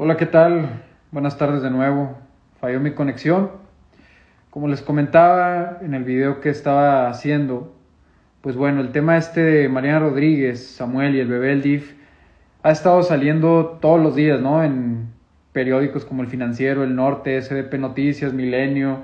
Hola, ¿qué tal? Buenas tardes de nuevo. Falló mi conexión. Como les comentaba en el video que estaba haciendo, pues bueno, el tema este de Mariana Rodríguez, Samuel y el bebé El DIF ha estado saliendo todos los días, ¿no? En periódicos como El Financiero, El Norte, SDP Noticias, Milenio.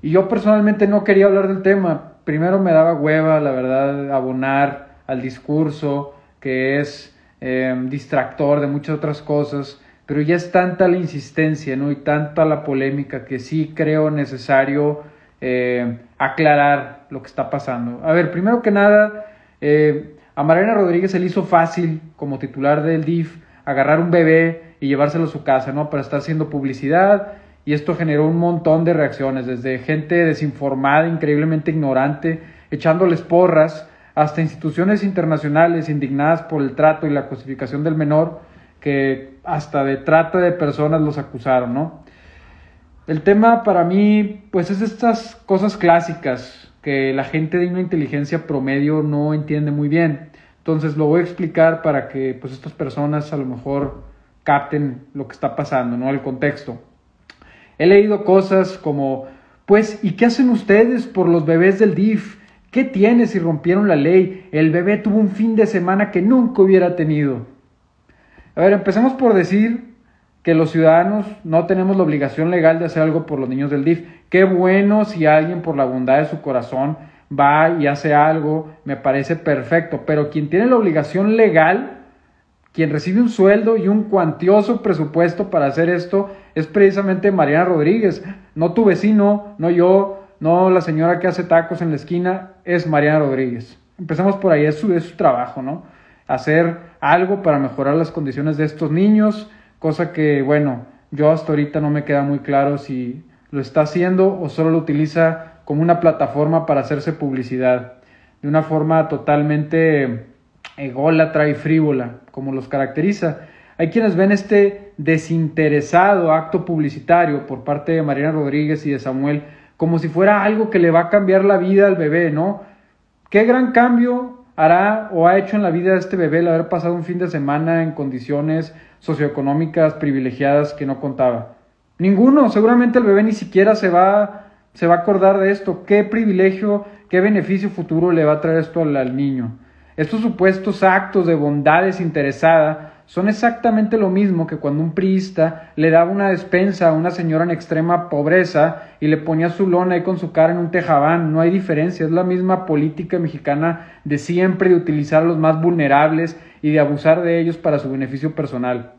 Y yo personalmente no quería hablar del tema. Primero me daba hueva, la verdad, abonar al discurso que es eh, distractor de muchas otras cosas pero ya es tanta la insistencia ¿no? y tanta la polémica que sí creo necesario eh, aclarar lo que está pasando. A ver, primero que nada, eh, a Mariana Rodríguez se le hizo fácil, como titular del DIF, agarrar un bebé y llevárselo a su casa, ¿no? Para estar haciendo publicidad. Y esto generó un montón de reacciones, desde gente desinformada, increíblemente ignorante, echándoles porras, hasta instituciones internacionales indignadas por el trato y la cosificación del menor, que hasta de trata de personas los acusaron, ¿no? El tema para mí, pues es estas cosas clásicas que la gente de una inteligencia promedio no entiende muy bien. Entonces lo voy a explicar para que pues estas personas a lo mejor capten lo que está pasando, ¿no? El contexto. He leído cosas como, pues, ¿y qué hacen ustedes por los bebés del DIF? ¿Qué tiene si rompieron la ley? El bebé tuvo un fin de semana que nunca hubiera tenido. A ver, empecemos por decir que los ciudadanos no tenemos la obligación legal de hacer algo por los niños del DIF. Qué bueno si alguien por la bondad de su corazón va y hace algo, me parece perfecto, pero quien tiene la obligación legal, quien recibe un sueldo y un cuantioso presupuesto para hacer esto, es precisamente Mariana Rodríguez, no tu vecino, no yo, no la señora que hace tacos en la esquina, es Mariana Rodríguez. Empecemos por ahí, es su, es su trabajo, ¿no? Hacer algo para mejorar las condiciones de estos niños, cosa que, bueno, yo hasta ahorita no me queda muy claro si lo está haciendo o solo lo utiliza como una plataforma para hacerse publicidad, de una forma totalmente ególatra y frívola, como los caracteriza. Hay quienes ven este desinteresado acto publicitario por parte de Mariana Rodríguez y de Samuel como si fuera algo que le va a cambiar la vida al bebé, ¿no? Qué gran cambio hará o ha hecho en la vida de este bebé el haber pasado un fin de semana en condiciones socioeconómicas privilegiadas que no contaba? Ninguno, seguramente el bebé ni siquiera se va, se va a acordar de esto. ¿Qué privilegio, qué beneficio futuro le va a traer esto al, al niño? Estos supuestos actos de bondad desinteresada son exactamente lo mismo que cuando un priista le daba una despensa a una señora en extrema pobreza y le ponía su lona ahí con su cara en un tejabán. No hay diferencia, es la misma política mexicana de siempre de utilizar a los más vulnerables y de abusar de ellos para su beneficio personal.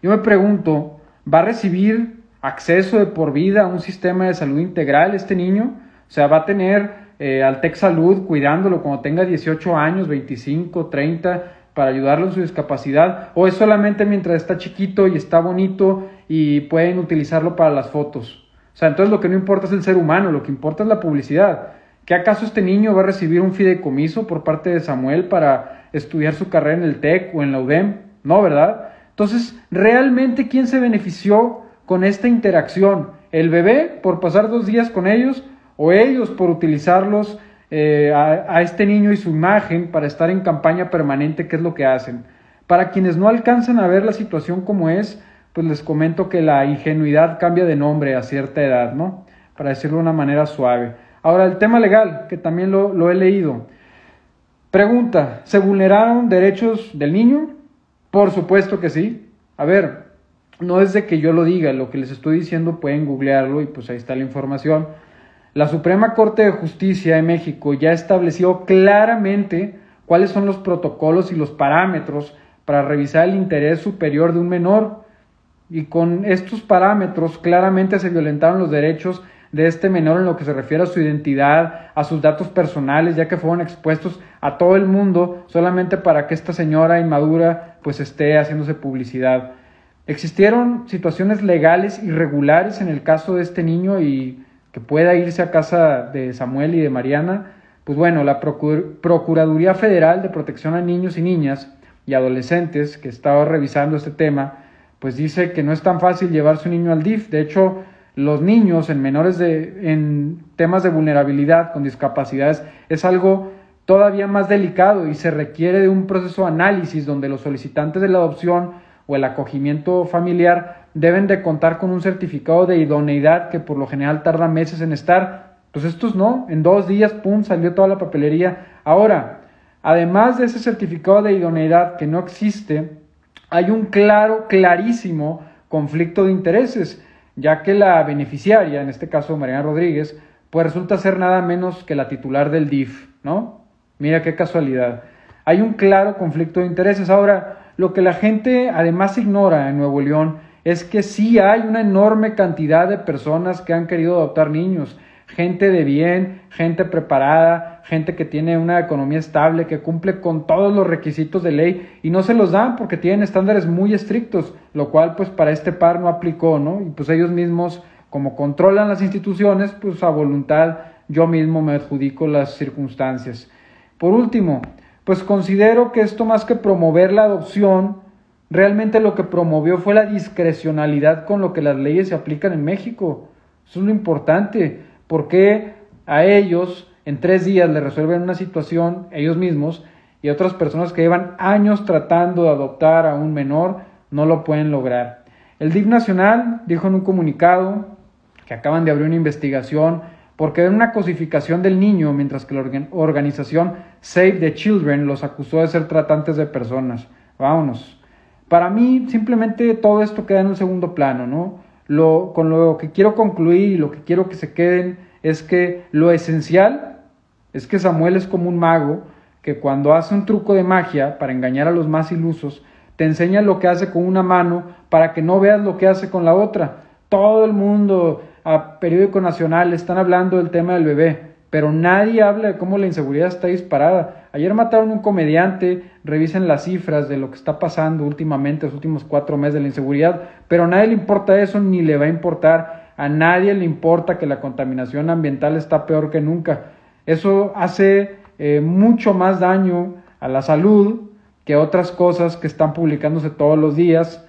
Yo me pregunto, ¿va a recibir acceso de por vida a un sistema de salud integral este niño? O sea, ¿va a tener eh, al Tech Salud cuidándolo cuando tenga 18 años, 25, 30? Para ayudarlo en su discapacidad o es solamente mientras está chiquito y está bonito y pueden utilizarlo para las fotos. O sea, entonces lo que no importa es el ser humano, lo que importa es la publicidad. ¿Qué acaso este niño va a recibir un fideicomiso por parte de Samuel para estudiar su carrera en el TEC o en la UDEM? No, ¿verdad? Entonces, ¿realmente quién se benefició con esta interacción? ¿El bebé por pasar dos días con ellos o ellos por utilizarlos eh, a, este niño y su imagen para estar en campaña permanente, ¿qué es lo que hacen? Para quienes no alcanzan a ver la situación como es, pues les comento que la ingenuidad cambia de nombre a cierta edad, ¿no? Para decirlo de una manera suave. Ahora, el tema legal, que también lo, lo he leído. Pregunta, ¿se vulneraron derechos del niño? Por supuesto que sí. A ver, no es de que yo lo diga, lo que les estoy diciendo pueden googlearlo y pues ahí está la información. La Suprema Corte de Justicia de México ya estableció claramente cuáles son los protocolos y los parámetros para revisar el interés superior de un menor. Y con estos parámetros claramente se violentaron los derechos de este menor en lo que se refiere a su identidad, a sus datos personales, ya que fueron expuestos a todo el mundo solamente para que esta señora inmadura pues esté haciéndose publicidad. Existieron situaciones legales irregulares en el caso de este niño y que pueda irse a casa de Samuel y de Mariana, pues bueno, la Procuraduría Federal de Protección a Niños y Niñas y Adolescentes, que estaba revisando este tema, pues dice que no es tan fácil llevar su niño al DIF. De hecho, los niños en menores de, en temas de vulnerabilidad con discapacidades es algo todavía más delicado y se requiere de un proceso de análisis donde los solicitantes de la adopción o el acogimiento familiar deben de contar con un certificado de idoneidad que por lo general tarda meses en estar. Pues estos no, en dos días, pum, salió toda la papelería. Ahora, además de ese certificado de idoneidad que no existe, hay un claro, clarísimo conflicto de intereses, ya que la beneficiaria, en este caso Mariana Rodríguez, pues resulta ser nada menos que la titular del DIF, ¿no? Mira qué casualidad. Hay un claro conflicto de intereses. Ahora, lo que la gente además ignora en Nuevo León es que sí hay una enorme cantidad de personas que han querido adoptar niños, gente de bien, gente preparada, gente que tiene una economía estable, que cumple con todos los requisitos de ley y no se los dan porque tienen estándares muy estrictos, lo cual pues para este par no aplicó, ¿no? Y pues ellos mismos como controlan las instituciones, pues a voluntad yo mismo me adjudico las circunstancias. Por último, pues considero que esto más que promover la adopción, realmente lo que promovió fue la discrecionalidad con lo que las leyes se aplican en México. Eso es lo importante. porque a ellos en tres días le resuelven una situación ellos mismos y otras personas que llevan años tratando de adoptar a un menor no lo pueden lograr? El DIF Nacional dijo en un comunicado que acaban de abrir una investigación porque ven una cosificación del niño, mientras que la organización Save the Children los acusó de ser tratantes de personas. Vámonos. Para mí, simplemente todo esto queda en un segundo plano, ¿no? Lo, con lo que quiero concluir y lo que quiero que se queden es que lo esencial es que Samuel es como un mago que cuando hace un truco de magia para engañar a los más ilusos, te enseña lo que hace con una mano para que no veas lo que hace con la otra. Todo el mundo a periódico nacional están hablando del tema del bebé, pero nadie habla de cómo la inseguridad está disparada. Ayer mataron un comediante, revisen las cifras de lo que está pasando últimamente, los últimos cuatro meses de la inseguridad, pero a nadie le importa eso ni le va a importar. A nadie le importa que la contaminación ambiental está peor que nunca. Eso hace eh, mucho más daño a la salud que otras cosas que están publicándose todos los días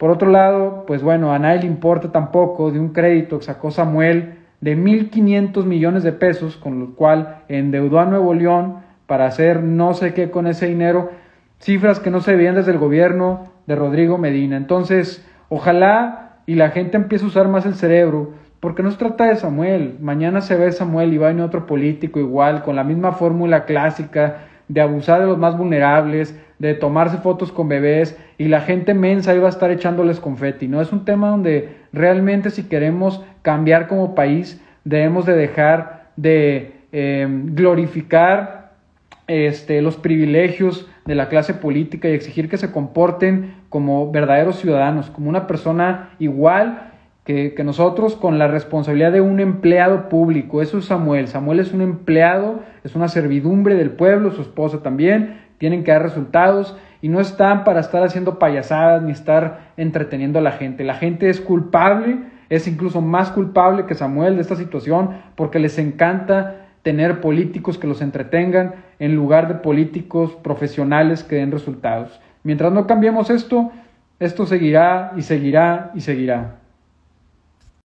por otro lado, pues bueno, a nadie le importa tampoco de un crédito que sacó Samuel de 1.500 millones de pesos, con lo cual endeudó a Nuevo León para hacer no sé qué con ese dinero, cifras que no se veían desde el gobierno de Rodrigo Medina. Entonces, ojalá y la gente empiece a usar más el cerebro, porque no se trata de Samuel. Mañana se ve Samuel y va en otro político igual, con la misma fórmula clásica de abusar de los más vulnerables, de tomarse fotos con bebés y la gente mensa iba a estar echándoles confeti, ¿no? Es un tema donde realmente si queremos cambiar como país debemos de dejar de eh, glorificar este, los privilegios de la clase política y exigir que se comporten como verdaderos ciudadanos, como una persona igual que, nosotros con la responsabilidad de un empleado público. Eso es Samuel. Samuel es un empleado, es una servidumbre del pueblo, su esposa también, tienen que dar resultados y no están para estar haciendo payasadas ni estar entreteniendo a la gente. La gente es culpable, es incluso más culpable que Samuel de esta situación porque les encanta tener políticos que los entretengan en lugar de políticos profesionales que den resultados. Mientras no cambiemos esto, esto seguirá y seguirá y seguirá.